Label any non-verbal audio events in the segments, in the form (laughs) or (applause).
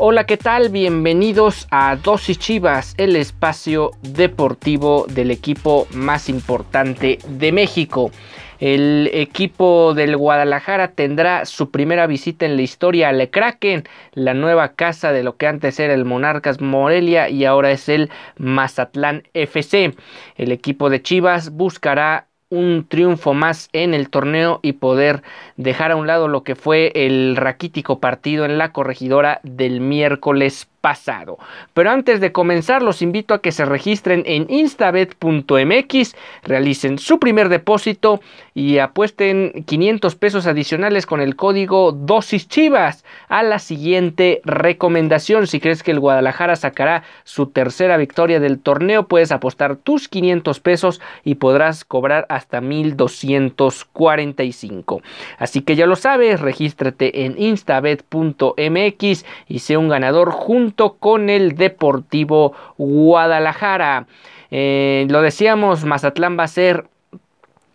Hola, ¿qué tal? Bienvenidos a Dosis Chivas, el espacio deportivo del equipo más importante de México. El equipo del Guadalajara tendrá su primera visita en la historia al Kraken, la nueva casa de lo que antes era el Monarcas Morelia y ahora es el Mazatlán FC. El equipo de Chivas buscará un triunfo más en el torneo y poder dejar a un lado lo que fue el raquítico partido en la corregidora del miércoles pasado. Pero antes de comenzar, los invito a que se registren en instabet.mx, realicen su primer depósito y apuesten 500 pesos adicionales con el código dosis chivas a la siguiente recomendación. Si crees que el Guadalajara sacará su tercera victoria del torneo, puedes apostar tus 500 pesos y podrás cobrar hasta 1245. Así que ya lo sabes, regístrate en instabet.mx y sé un ganador junto con el Deportivo Guadalajara. Eh, lo decíamos, Mazatlán va a ser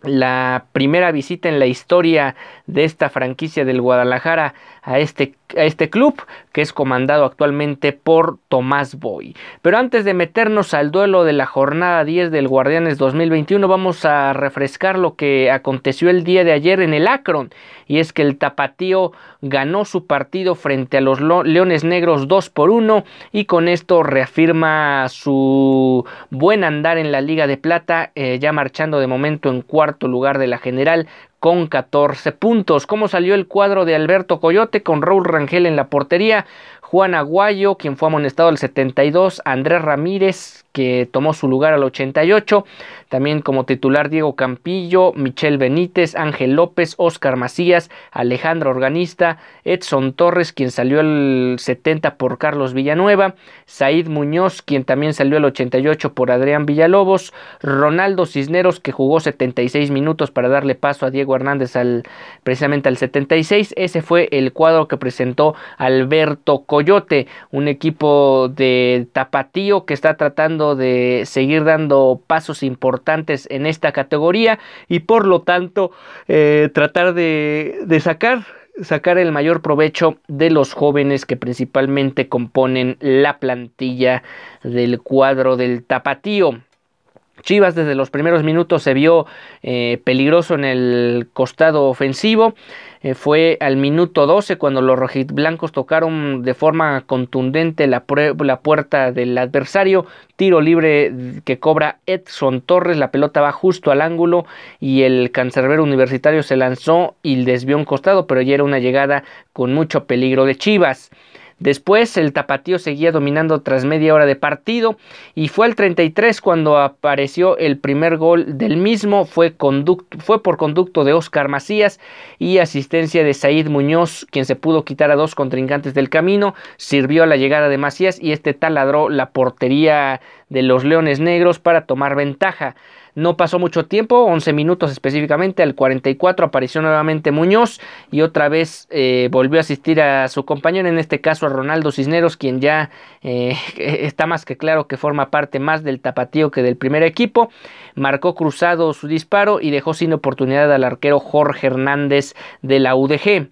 la primera visita en la historia de esta franquicia del Guadalajara a este, a este club que es comandado actualmente por Tomás Boy. Pero antes de meternos al duelo de la jornada 10 del Guardianes 2021 vamos a refrescar lo que aconteció el día de ayer en el Akron y es que el Tapatío ganó su partido frente a los Leones Negros 2 por 1 y con esto reafirma su buen andar en la Liga de Plata eh, ya marchando de momento en cuarto lugar de la general con 14 puntos. ¿Cómo salió el cuadro de Alberto Coyote con Raúl Rangel en la portería? Juan Aguayo, quien fue amonestado al 72, Andrés Ramírez, que tomó su lugar al 88. También como titular Diego Campillo, Michel Benítez, Ángel López, Oscar Macías, Alejandro Organista, Edson Torres, quien salió al 70 por Carlos Villanueva, Said Muñoz, quien también salió al 88 por Adrián Villalobos, Ronaldo Cisneros, que jugó 76 minutos para darle paso a Diego Hernández al, precisamente al 76. Ese fue el cuadro que presentó Alberto Coyote, un equipo de tapatío que está tratando de seguir dando pasos importantes en esta categoría y por lo tanto eh, tratar de, de sacar sacar el mayor provecho de los jóvenes que principalmente componen la plantilla del cuadro del tapatío. Chivas desde los primeros minutos se vio eh, peligroso en el costado ofensivo. Eh, fue al minuto 12 cuando los rojiblancos tocaron de forma contundente la, la, puerta del adversario. Tiro libre que cobra Edson Torres. La pelota va justo al ángulo y el cancerbero universitario se lanzó y desvió un costado, pero ya era una llegada con mucho peligro de Chivas. Después el tapatío seguía dominando tras media hora de partido y fue al 33 cuando apareció el primer gol del mismo. Fue, por conducto de Oscar Macías y asistencia de Said Muñoz, quien se pudo quitar a dos contrincantes del camino. Sirvió a la llegada de Macías y este taladró la portería de los Leones Negros para tomar ventaja. No pasó mucho tiempo, 11 minutos específicamente, al 44 apareció nuevamente Muñoz y otra vez eh, volvió a asistir a su compañero, en este caso a Ronaldo Cisneros, quien ya eh, (laughs) está más que claro que forma parte más del tapatío que del primer equipo. Marcó cruzado su disparo y dejó sin oportunidad al arquero Jorge Hernández de la UDG.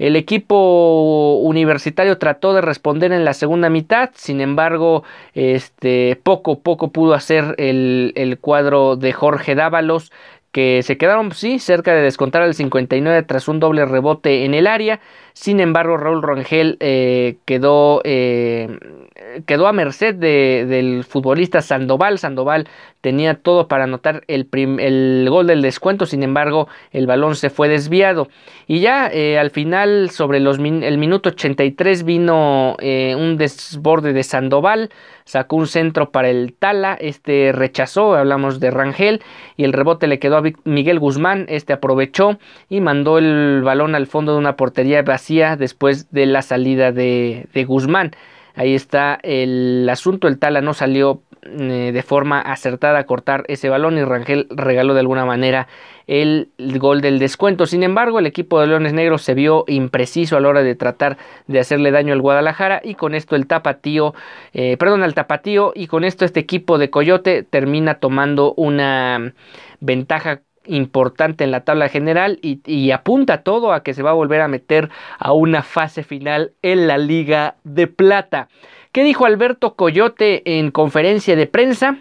El equipo universitario trató de responder en la segunda mitad, sin embargo, este, poco poco pudo hacer el, el cuadro de Jorge Dávalos que se quedaron, sí, cerca de descontar al 59 tras un doble rebote en el área. Sin embargo, Raúl Rangel eh, quedó, quedó a merced del futbolista Sandoval. Sandoval tenía todo para anotar el, el, gol del descuento, sin embargo el balón se fue desviado. Y ya al final, sobre los el minuto 83, vino un desborde de Sandoval sacó un centro para el Tala, este rechazó, hablamos de Rangel, y el rebote le quedó a Miguel Guzmán, este aprovechó y mandó el balón al fondo de una portería vacía después de la salida de, Guzmán. Ahí está el asunto, el Tala no salió eh, de forma acertada a cortar ese balón y Rangel regaló de alguna manera el, gol del descuento. Sin embargo, el equipo de Leones Negros se vio impreciso a la hora de tratar de hacerle daño al Guadalajara y con esto el tapatío, eh, perdón, al tapatío y con esto este equipo de Coyote termina tomando una ventaja importante en la tabla general y, y, apunta todo a que se va a volver a meter a una fase final en la Liga de Plata. ¿Qué dijo Alberto Coyote en conferencia de prensa?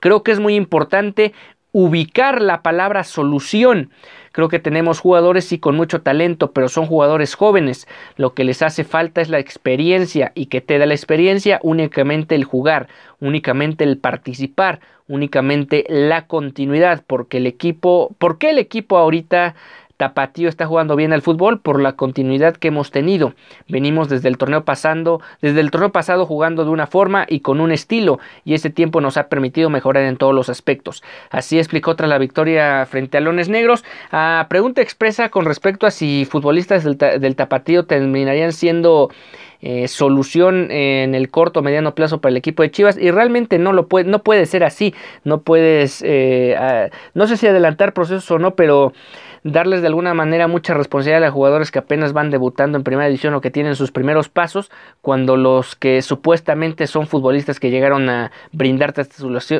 Creo que es muy importante ubicar la palabra solución. Creo que tenemos jugadores sí con mucho talento, pero son jugadores jóvenes. Lo que les hace falta es la experiencia y que te da la experiencia únicamente el jugar, únicamente el participar, únicamente la continuidad, porque el equipo, ¿por qué el equipo ahorita Tapatío está jugando bien al fútbol por la continuidad que hemos tenido. Venimos desde el torneo pasando, desde el torneo pasado jugando de una forma y con un estilo, y ese tiempo nos ha permitido mejorar en todos los aspectos. Así explicó tras la victoria frente a Lones Negros. Pregunta expresa con respecto a si futbolistas del, Tapatío terminarían siendo eh, solución en el corto o mediano plazo para el equipo de Chivas y realmente no lo puede no puede ser así no puedes eh, no sé si adelantar procesos o no pero darles de alguna manera mucha responsabilidad a jugadores que apenas van debutando en primera división o que tienen sus primeros pasos, cuando los que supuestamente son futbolistas que llegaron a brindarte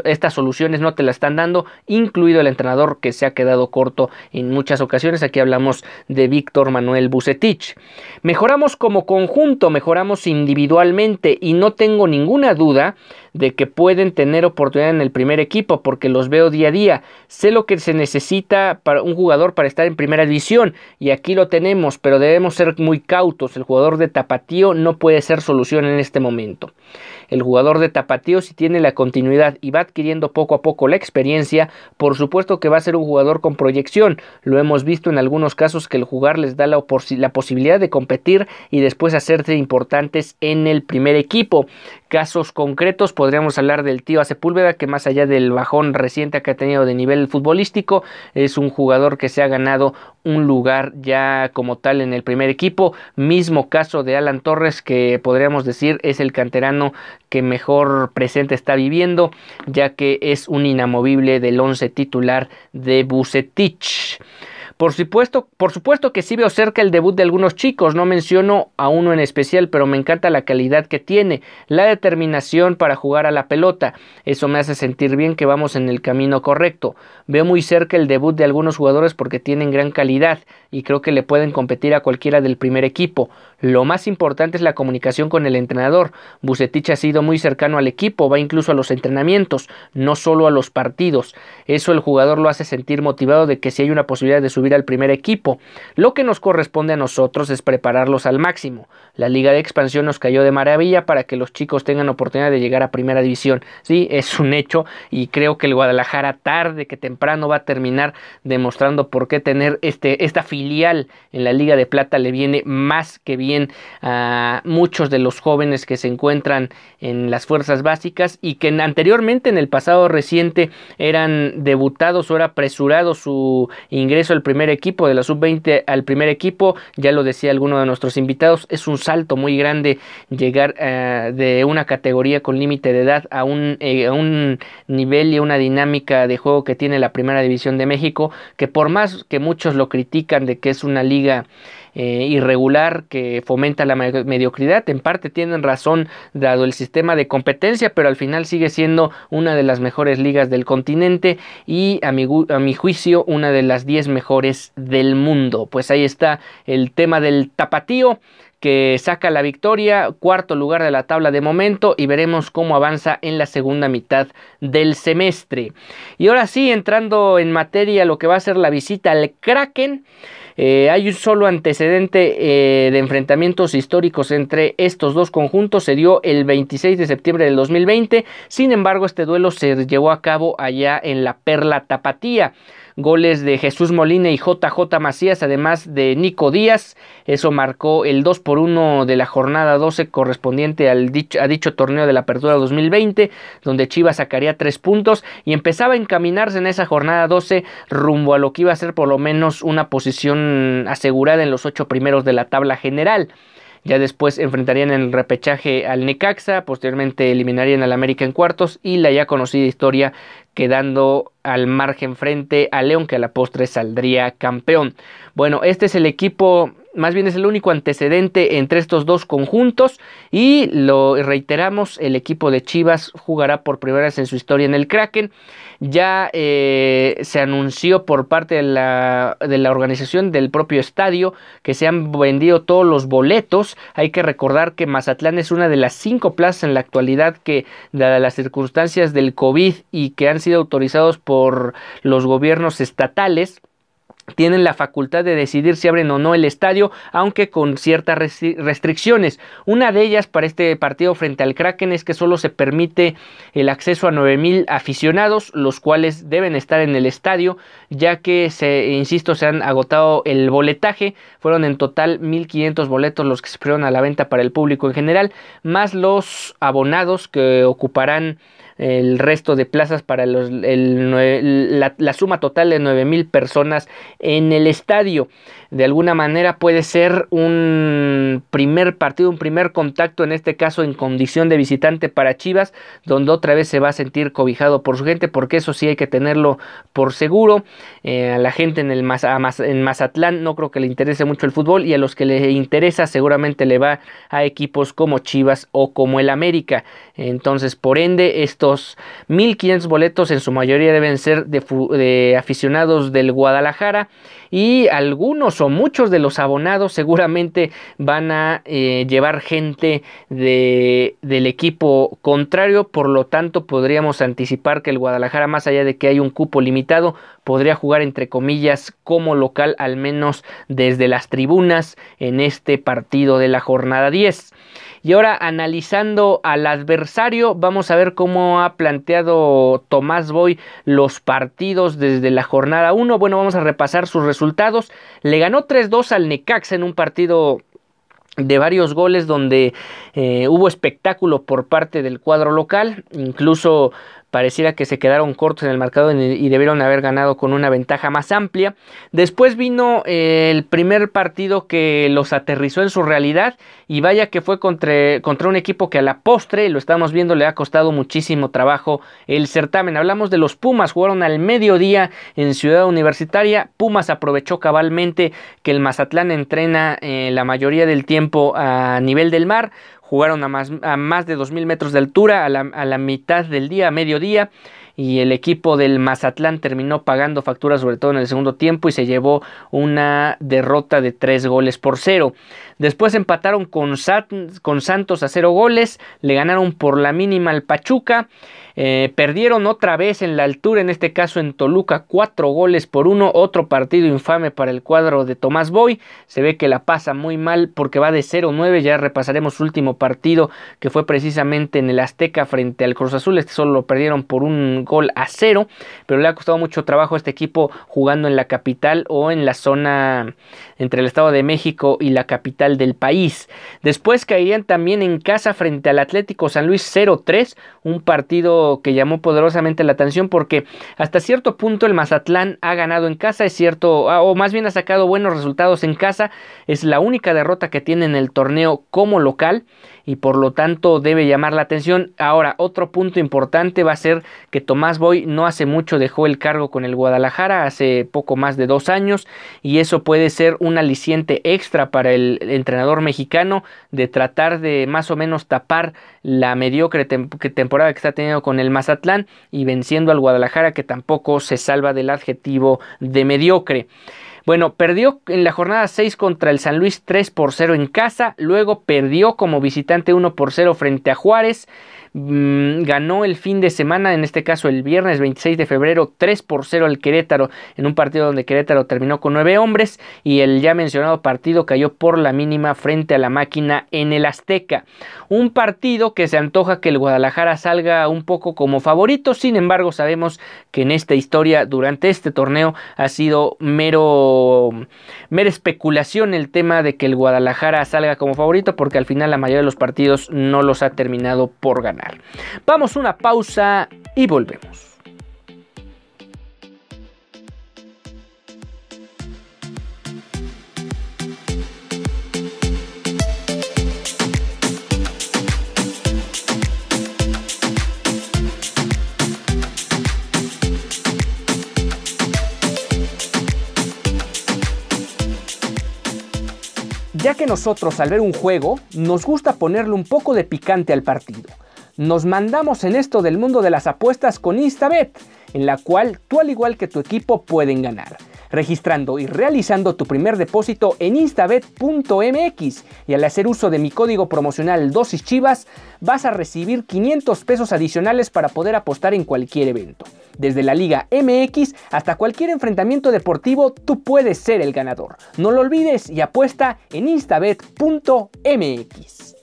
estas soluciones no te la están dando, incluido el entrenador que se ha quedado corto en muchas ocasiones. Aquí hablamos de Víctor Manuel Bucetich. Mejoramos como conjunto, mejoramos individualmente y no tengo ninguna duda de que pueden tener oportunidad en el primer equipo porque los veo día a día. Sé lo que se necesita para un jugador para estar en primera división y aquí lo tenemos, pero debemos ser muy cautos. El jugador de Tapatío no puede ser solución en este momento. El jugador de Tapatío si tiene la continuidad y va adquiriendo poco a poco la experiencia, por supuesto que va a ser un jugador con proyección. Lo hemos visto en algunos casos que el jugar les da la, la posibilidad de competir y después hacerse importantes en el primer equipo. Casos concretos podríamos hablar del tío Sepúlveda que más allá del bajón reciente que ha tenido de nivel futbolístico es un jugador que se ha ganado un lugar ya como tal en el primer equipo. Mismo caso de Alan Torres que podríamos decir es el canterano que mejor presente está viviendo ya que es un inamovible del once titular de Bucetich. Por supuesto, por supuesto que sí veo cerca el debut de algunos chicos, no menciono a uno en especial, pero me encanta la calidad que tiene, la determinación para jugar a la pelota. Eso me hace sentir bien que vamos en el camino correcto. Veo muy cerca el debut de algunos jugadores porque tienen gran calidad y creo que le pueden competir a cualquiera del primer equipo. Lo más importante es la comunicación con el entrenador. Bucetich ha sido muy cercano al equipo, va incluso a los entrenamientos, no solo a los partidos. Eso el jugador lo hace sentir motivado de que si hay una posibilidad de subir al primer equipo. Lo que nos corresponde a nosotros es prepararlos al máximo. La liga de expansión nos cayó de maravilla para que los chicos tengan oportunidad de llegar a primera división. Sí, (laughs) es un hecho y creo que el Guadalajara tarde que temprano va a terminar demostrando por qué tener este, esta filial en la liga de plata le viene más que bien a muchos de los jóvenes que se encuentran en las fuerzas básicas y que anteriormente en el pasado reciente eran debutados o era apresurado su ingreso al primer equipo de la sub-20 al primer equipo. Ya lo decía alguno de nuestros invitados es un salto muy grande llegar eh, de una categoría con límite de edad a un, eh, a un nivel y una dinámica de juego que tiene la primera división de México que por más que muchos lo critican de que es una liga eh, irregular que fomenta la mediocridad. En parte tienen razón dado el sistema de competencia, pero al final sigue siendo una de las mejores ligas del continente y a mi, a mi juicio una de las 10 mejores del mundo. Pues ahí está el tema del tapatío que saca la victoria, cuarto lugar de la tabla de momento y veremos cómo avanza en la segunda mitad del semestre. Y ahora sí, entrando en materia lo que va a ser la visita al Kraken. Eh, hay un solo antecedente eh, de enfrentamientos históricos entre estos dos conjuntos. Se dio el 26 de septiembre del 2020. Sin embargo, este duelo se llevó a cabo allá en la Perla Tapatía goles de Jesús Molina y JJ Macías, además de Nico Díaz. Eso marcó el 2 por 1 de la jornada 12 correspondiente al dicho, a dicho torneo de la Apertura 2020, donde Chivas sacaría tres puntos y empezaba a encaminarse en esa jornada 12 rumbo a lo que iba a ser por lo menos una posición asegurada en los ocho primeros de la tabla general. Ya después enfrentarían en el repechaje al Necaxa, posteriormente eliminarían al América en cuartos y la ya conocida historia quedando al margen frente a León que a la postre saldría campeón. Bueno, este es el equipo más bien es el único antecedente entre estos dos conjuntos y lo reiteramos, el equipo de Chivas jugará por primera vez en su historia en el Kraken. Ya eh, se anunció por parte de la, de la organización del propio estadio que se han vendido todos los boletos. Hay que recordar que Mazatlán es una de las cinco plazas en la actualidad que, dadas las circunstancias del COVID y que han sido autorizados por los gobiernos estatales, tienen la facultad de decidir si abren o no el estadio, aunque con ciertas restricciones. Una de ellas para este partido frente al Kraken es que solo se permite el acceso a 9000 aficionados, los cuales deben estar en el estadio, ya que se insisto, se han agotado el boletaje, fueron en total 1500 boletos los que se fueron a la venta para el público en general, más los abonados que ocuparán el resto de plazas para los, la, suma total de 9.000 personas en el estadio. De alguna manera puede ser un primer partido, un primer contacto, en este caso en condición de visitante para Chivas, donde otra vez se va a sentir cobijado por su gente, porque eso sí hay que tenerlo por seguro. Eh, a la gente en, el en Mazatlán no creo que le interese mucho el fútbol y a los que le interesa seguramente le va a equipos como Chivas o como el América. Entonces, por ende, estos 1500 boletos en su mayoría deben ser de, aficionados del Guadalajara y algunos o muchos de los abonados seguramente van a eh, llevar gente de, del equipo contrario, por lo tanto podríamos anticipar que el Guadalajara, más allá de que hay un cupo limitado, podría jugar entre comillas como local al menos desde las tribunas en este partido de la jornada 10. Y ahora analizando al adversario, vamos a ver cómo ha planteado Tomás Boy los partidos desde la jornada 1. Bueno, vamos a repasar sus resultados. Le ganó 3-2 al Necaxa en un partido de varios goles donde eh, hubo espectáculo por parte del cuadro local, incluso pareciera que se quedaron cortos en el marcador y debieron haber ganado con una ventaja más amplia. Después vino eh, el primer partido que los aterrizó en su realidad y vaya que fue contra, contra un equipo que a la postre, lo estamos viendo, le ha costado muchísimo trabajo el certamen. Hablamos de los Pumas, jugaron al mediodía en Ciudad Universitaria. Pumas aprovechó cabalmente que el Mazatlán entrena eh, la mayoría del tiempo a nivel del mar jugaron a más, a más de 2.000 metros de altura a la, a la mitad del día, a mediodía y el equipo del Mazatlán terminó pagando facturas sobre todo en el segundo tiempo y se llevó una derrota de tres goles por cero. Después empataron con, con Santos a cero goles, le ganaron por la mínima al Pachuca eh, perdieron otra vez en la altura, en este caso en Toluca, cuatro goles por uno. Otro partido infame para el cuadro de Tomás Boy. Se ve que la pasa muy mal porque va de 0-9. Ya repasaremos su último partido que fue precisamente en el Azteca frente al Cruz Azul. Este solo lo perdieron por un gol a cero. Pero le ha costado mucho trabajo a este equipo jugando en la capital o en la zona entre el Estado de México y la capital del país. Después caerían también en casa frente al Atlético San Luis 0-3. Un partido que llamó poderosamente la atención porque hasta cierto punto el Mazatlán ha ganado en casa, es cierto, ah, o más bien ha sacado buenos resultados en casa, es la única derrota que tiene en el torneo como local y por lo tanto debe llamar la atención. Ahora, otro punto importante va a ser que Tomás Boy no hace mucho dejó el cargo con el Guadalajara, hace poco más de dos años, y eso puede ser un aliciente extra para el entrenador mexicano de tratar de más o menos tapar la mediocre temporada que está teniendo con el Mazatlán y venciendo al Guadalajara que tampoco se salva del adjetivo de mediocre. Bueno, perdió en la jornada 6 contra el San Luis 3 por 0 en casa, luego perdió como visitante 1 por 0 frente a Juárez. Mm, ganó el fin de semana, en este caso el viernes 26 de febrero, 3 por 0 al Querétaro, en un partido donde Querétaro terminó con 9 hombres y el ya mencionado partido cayó por la mínima frente a la máquina en el Azteca. Un partido que se antoja que el Guadalajara salga un poco como favorito, sin embargo sabemos que en esta historia, durante este torneo, ha sido mero, mera especulación el tema de que el Guadalajara salga como favorito, porque al final la mayoría de los partidos no los ha terminado por ganar. Vamos a una pausa y volvemos. ya que nosotros al ver un juego nos gusta ponerle un poco de picante al partido nos mandamos en esto del mundo de las apuestas con Instabet, en la cual tú al igual que tu equipo pueden ganar, registrando y realizando tu primer depósito en instabet.mx y al hacer uso de mi código promocional dosis chivas vas a recibir 500 pesos adicionales para poder apostar en cualquier evento. Desde la Liga MX hasta cualquier enfrentamiento deportivo, tú puedes ser el ganador. No lo olvides y apuesta en instabet.mx.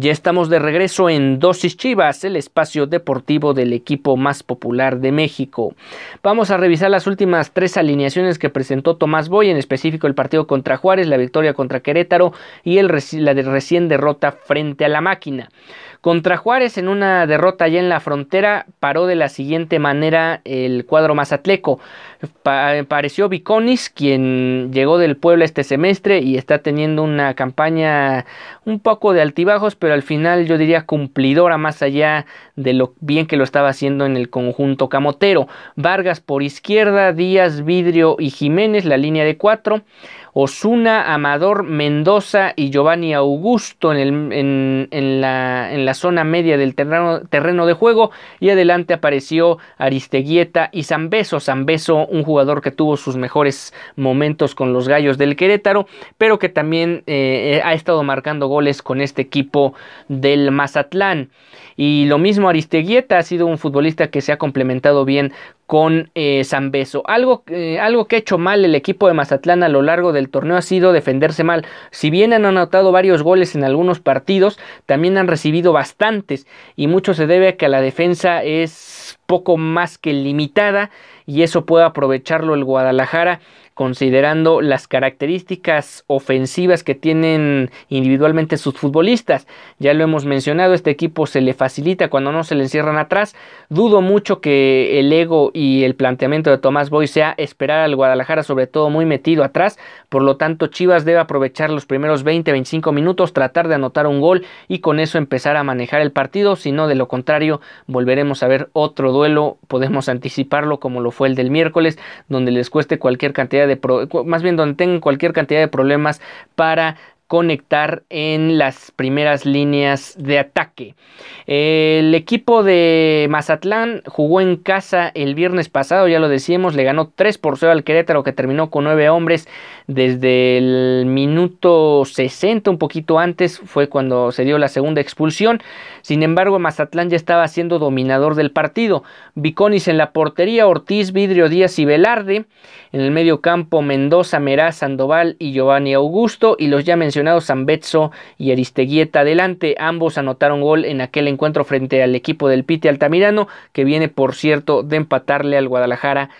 Ya estamos de regreso en Dosis Chivas, el espacio deportivo del equipo más popular de México. Vamos a revisar las últimas tres alineaciones que presentó Tomás Boy, en específico el partido contra Juárez, la victoria contra Querétaro y la recién derrota frente a la máquina. Contra Juárez en una derrota allá en la frontera paró de la siguiente manera el cuadro mazatleco. pareció Viconis quien llegó del pueblo este semestre y está teniendo una campaña un poco de altibajos pero al final yo diría cumplidora más allá de lo bien que lo estaba haciendo en el conjunto camotero. Vargas por izquierda, Díaz, Vidrio y Jiménez la línea de cuatro. Osuna, Amador, Mendoza y Giovanni Augusto en, en, la, en la, zona media del terreno, terreno, de juego. Y adelante apareció Aristeguieta y Zambeso. Zambeso, un jugador que tuvo sus mejores momentos con los gallos del Querétaro, pero que también eh, ha estado marcando goles con este equipo del Mazatlán. Y lo mismo Aristeguieta ha sido un futbolista que se ha complementado bien con eh, Zambeso. Algo, eh, algo que ha hecho mal el equipo de Mazatlán a lo largo del torneo ha sido defenderse mal. Si bien han anotado varios goles en algunos partidos, también han recibido bastantes y mucho se debe a que la defensa es poco más que limitada y eso puede aprovecharlo el Guadalajara considerando las características ofensivas que tienen individualmente sus futbolistas. Ya lo hemos mencionado, este equipo se le facilita cuando no se le encierran atrás. Dudo mucho que el ego y el planteamiento de Tomás Boy sea esperar al Guadalajara, sobre todo muy metido atrás. Por lo tanto, Chivas debe aprovechar los primeros 20-25 minutos, tratar de anotar un gol y con eso empezar a manejar el partido. Si no, de lo contrario, volveremos a ver otro duelo. Podemos anticiparlo como lo fue el del miércoles, donde les cueste cualquier cantidad de más bien donde tengan cualquier cantidad de problemas para conectar en las primeras líneas de ataque. El equipo de Mazatlán jugó en casa el viernes pasado, ya lo decíamos, le ganó 3 por 0 al Querétaro que terminó con 9 hombres desde el minuto 60, un poquito antes, fue cuando se dio la segunda expulsión. Sin embargo, Mazatlán ya estaba siendo dominador del partido. Viconis en la portería, Ortiz, Vidrio, Díaz y Velarde. En el medio campo, Mendoza, Meraz, Sandoval y Giovanni Augusto. Y los ya mencionados Zambetso y Aristeguieta adelante. Ambos anotaron gol en aquel encuentro frente al equipo del Pite Altamirano, que viene, por cierto, de empatarle al Guadalajara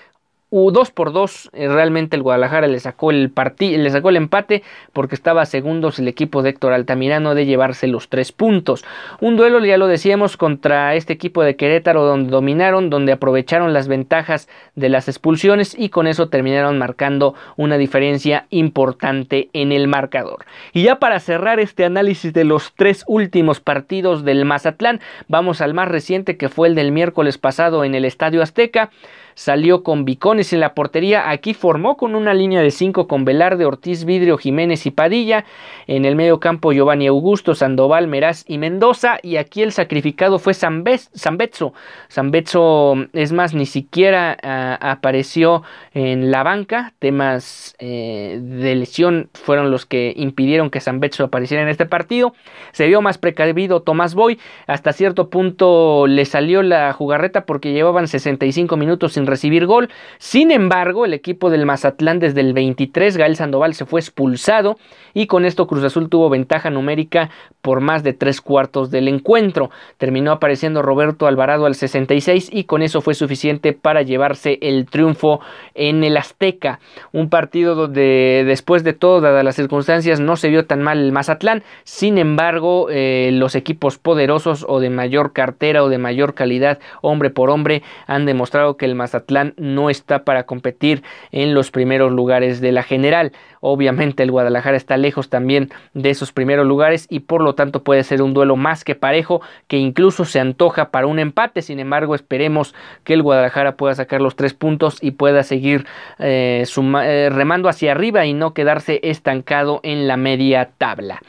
2 por 2 eh, realmente el Guadalajara le sacó el le sacó el empate porque estaba segundos el equipo de Héctor Altamirano de llevarse los tres puntos. Un duelo, ya lo decíamos, contra este equipo de Querétaro donde dominaron, donde aprovecharon las ventajas de las expulsiones y con eso terminaron marcando una diferencia importante en el marcador. Y ya para cerrar este análisis de los tres últimos partidos del Mazatlán, vamos al más reciente que fue el del miércoles pasado en el Estadio Azteca salió con Bicones en la portería. Aquí formó con una línea de 5 con Velarde, Ortiz, Vidrio, Jiménez y Padilla. En el medio campo Giovanni Augusto, Sandoval, Meraz y Mendoza. Y aquí el sacrificado fue Zambetso. Zambetso, es más, ni siquiera ah, apareció en la banca. Temas eh, de lesión fueron los que impidieron que Zambetso apareciera en este partido. Se vio más precavido Tomás Boy. Hasta cierto punto le salió la jugarreta porque llevaban 65 minutos sin recibir gol. Sin embargo, el equipo del Mazatlán desde el 23, Gael Sandoval se fue expulsado y con esto Cruz Azul tuvo ventaja numérica por más de tres cuartos del encuentro. Terminó apareciendo Roberto Alvarado al 66 y con eso fue suficiente para llevarse el triunfo en el Azteca. Un partido donde después de todas las circunstancias no se vio tan mal el Mazatlán. Sin embargo, eh, los equipos poderosos o de mayor cartera o de mayor calidad, hombre por hombre, han demostrado que el Mazatlán Mazatlán no está para competir en los primeros lugares de la general. Obviamente el Guadalajara está lejos también de esos primeros lugares y por lo tanto puede ser un duelo más que parejo que incluso se antoja para un empate. Sin embargo, esperemos que el Guadalajara pueda sacar los tres puntos y pueda seguir eh, eh, remando hacia arriba y no quedarse estancado en la media tabla.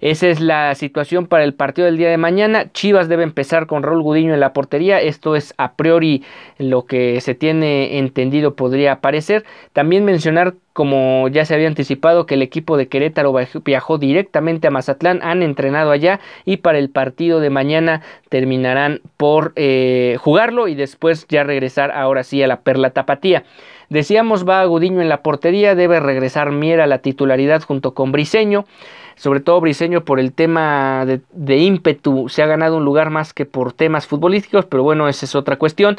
Esa es la situación para el partido del día de mañana. Chivas debe empezar con Raúl Gudiño en la portería. Esto es a priori lo que se tiene entendido podría aparecer. También mencionar como ya se había anticipado que el equipo de Querétaro viajó directamente a Mazatlán, han entrenado allá y para el partido de mañana terminarán por eh, jugarlo y después ya regresar ahora sí a la Perla Tapatía. Decíamos va Gudiño en la portería, debe regresar Miera a la titularidad junto con Briseño sobre todo Briseño por el tema de, ímpetu, se ha ganado un lugar más que por temas futbolísticos, pero bueno, esa es otra cuestión.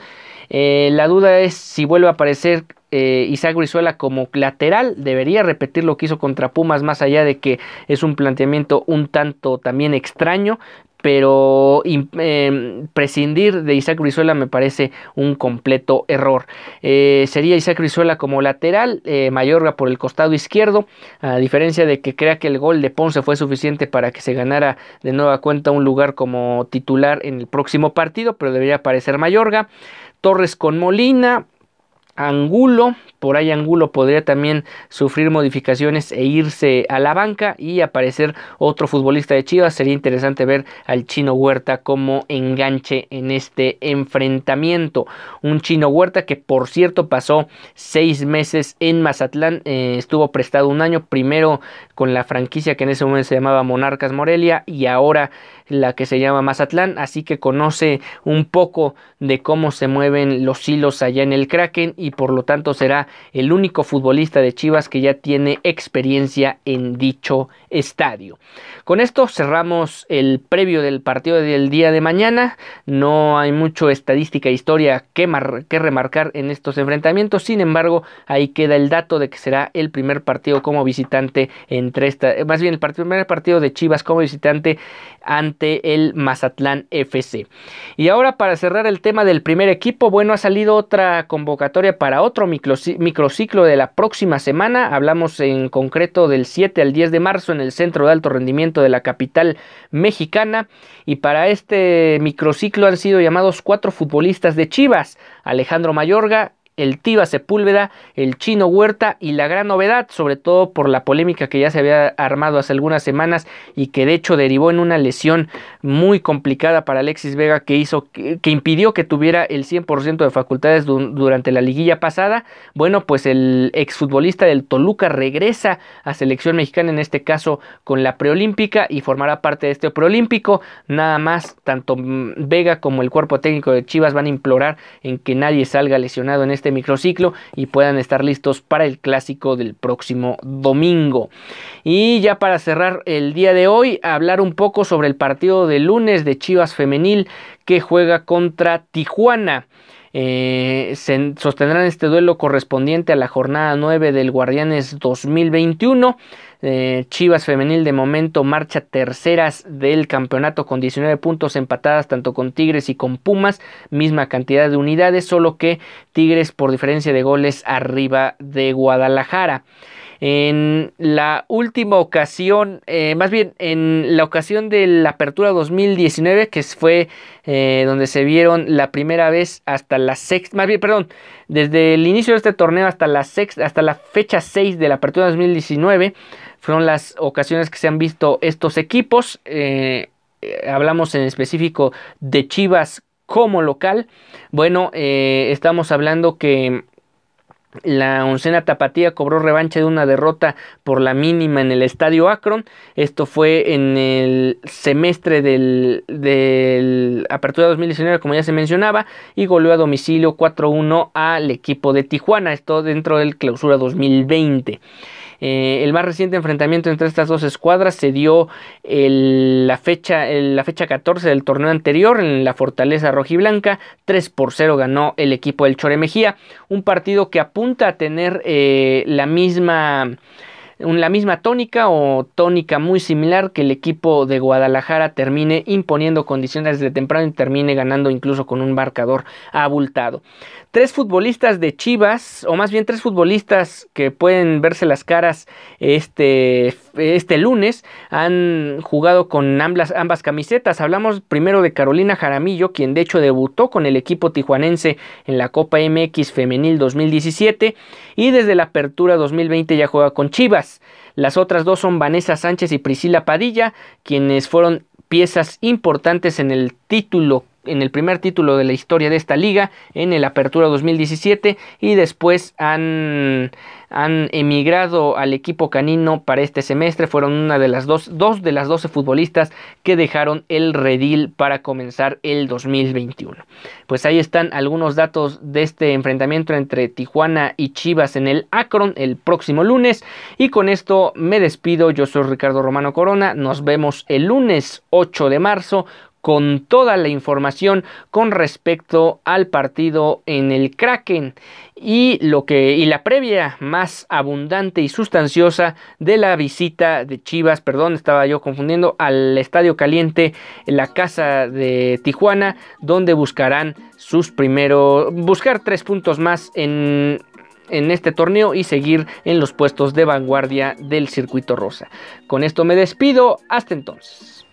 Eh, la duda es si vuelve a aparecer eh, Isaac Brizuela como lateral, debería repetir lo que hizo contra Pumas, más allá de que es un planteamiento un tanto también extraño, pero em, prescindir de Isaac Brizuela me parece un completo error. Eh, sería Isaac Brizuela como lateral, eh, Mayorga por el costado izquierdo, a diferencia de que crea que el gol de Ponce fue suficiente para que se ganara de nueva cuenta un lugar como titular en el próximo partido, pero debería aparecer Mayorga. Torres con Molina, Angulo, por ahí Angulo podría también sufrir modificaciones e irse a la banca y aparecer otro futbolista de Chivas. Sería interesante ver al Chino Huerta como enganche en este enfrentamiento. Un Chino Huerta que por cierto pasó seis meses en Mazatlán, eh, estuvo prestado un año, primero con la franquicia que en ese momento se llamaba Monarcas Morelia y ahora la que se llama Mazatlán, así que conoce un poco de cómo se mueven los hilos allá en el Kraken y por lo tanto será el único futbolista de Chivas que ya tiene experiencia en dicho estadio. Con esto cerramos el previo del partido del día de mañana. No hay mucho estadística e historia que, que remarcar en estos enfrentamientos. Sin embargo, ahí queda el dato de que será el primer partido como visitante entre esta, más bien el primer partido de Chivas como visitante ante el Mazatlán FC. Y ahora para cerrar el tema del primer equipo, bueno, ha salido otra convocatoria para otro microciclo de la próxima semana. Hablamos en concreto del 7 al 10 de marzo en el Centro de Alto Rendimiento de la capital mexicana. Y para este microciclo han sido llamados cuatro futbolistas de Chivas. Alejandro Mayorga, el Tiva Sepúlveda, el Chino Huerta y la gran novedad, sobre todo por la polémica que ya se había armado hace algunas semanas y que de hecho derivó en una lesión muy complicada para Alexis Vega que hizo que, impidió que tuviera el 100% de facultades durante la liguilla pasada. Bueno, pues el exfutbolista del Toluca regresa a selección mexicana en este caso con la preolímpica y formará parte de este preolímpico. Nada más tanto Vega como el cuerpo técnico de Chivas van a implorar en que nadie salga lesionado en este este microciclo y puedan estar listos para el clásico del próximo domingo. Y ya para cerrar el día de hoy, hablar un poco sobre el partido de lunes de Chivas Femenil que juega contra Tijuana. eh, se sostendrán este duelo correspondiente a la jornada 9 del Guardianes 2021. Chivas Femenil de momento marcha terceras del campeonato con 19 puntos empatadas tanto con Tigres y con Pumas, misma cantidad de unidades, solo que Tigres por diferencia de goles arriba de Guadalajara. En la última ocasión, eh, más bien en la ocasión de la apertura 2019, que fue eh, donde se vieron la primera vez hasta la sexta, más bien, perdón, desde el inicio de este torneo hasta la sexta, hasta la fecha 6 de la apertura 2019, fueron las ocasiones que se han visto estos equipos. Eh, hablamos en específico de Chivas como local. Bueno, estamos hablando que la oncena tapatía cobró revancha de una derrota por la mínima en el estadio Akron. Esto fue en el semestre del, del Apertura 2019, como ya se mencionaba, y goleó a domicilio 4-1 al equipo de Tijuana. Esto dentro del clausura 2020. Eh, el más reciente enfrentamiento entre estas dos escuadras se dio la, fecha, la fecha 14 del torneo anterior en la Fortaleza Rojiblanca. 3 por 0 ganó el equipo del Chore Mejía. Un partido que apunta a tener eh, la misma la misma tónica o tónica muy similar que el equipo de Guadalajara termine imponiendo condiciones de temprano y termine ganando incluso con un marcador abultado tres futbolistas de Chivas, o más bien tres futbolistas que pueden verse las caras este, este lunes, han jugado con ambas, ambas camisetas. Hablamos primero de Carolina Jaramillo, quien de hecho debutó con el equipo tijuanense en la Copa MX Femenil 2017 y desde la apertura 2020 ya juega con Chivas. Las otras dos son Vanessa Sánchez y Priscila Padilla, quienes fueron piezas importantes en el título en el primer título de la historia de esta liga, en el Apertura 2017, y después han, han emigrado al equipo canino para este semestre. Fueron una de las dos, dos de las 12 futbolistas que dejaron el redil para comenzar el 2021. Pues ahí están algunos datos de este enfrentamiento entre Tijuana y Chivas en el Akron el próximo lunes. Y con esto me despido. Yo soy Ricardo Romano Corona. Nos vemos el lunes 8 de marzo con toda la información con respecto al partido en el Kraken y lo que y la previa más abundante y sustanciosa de la visita de Chivas, perdón, estaba yo confundiendo al Estadio Caliente, en la casa de Tijuana, donde buscarán sus primeros buscar tres puntos más en en este torneo y seguir en los puestos de vanguardia del circuito rosa. Con esto me despido, hasta entonces.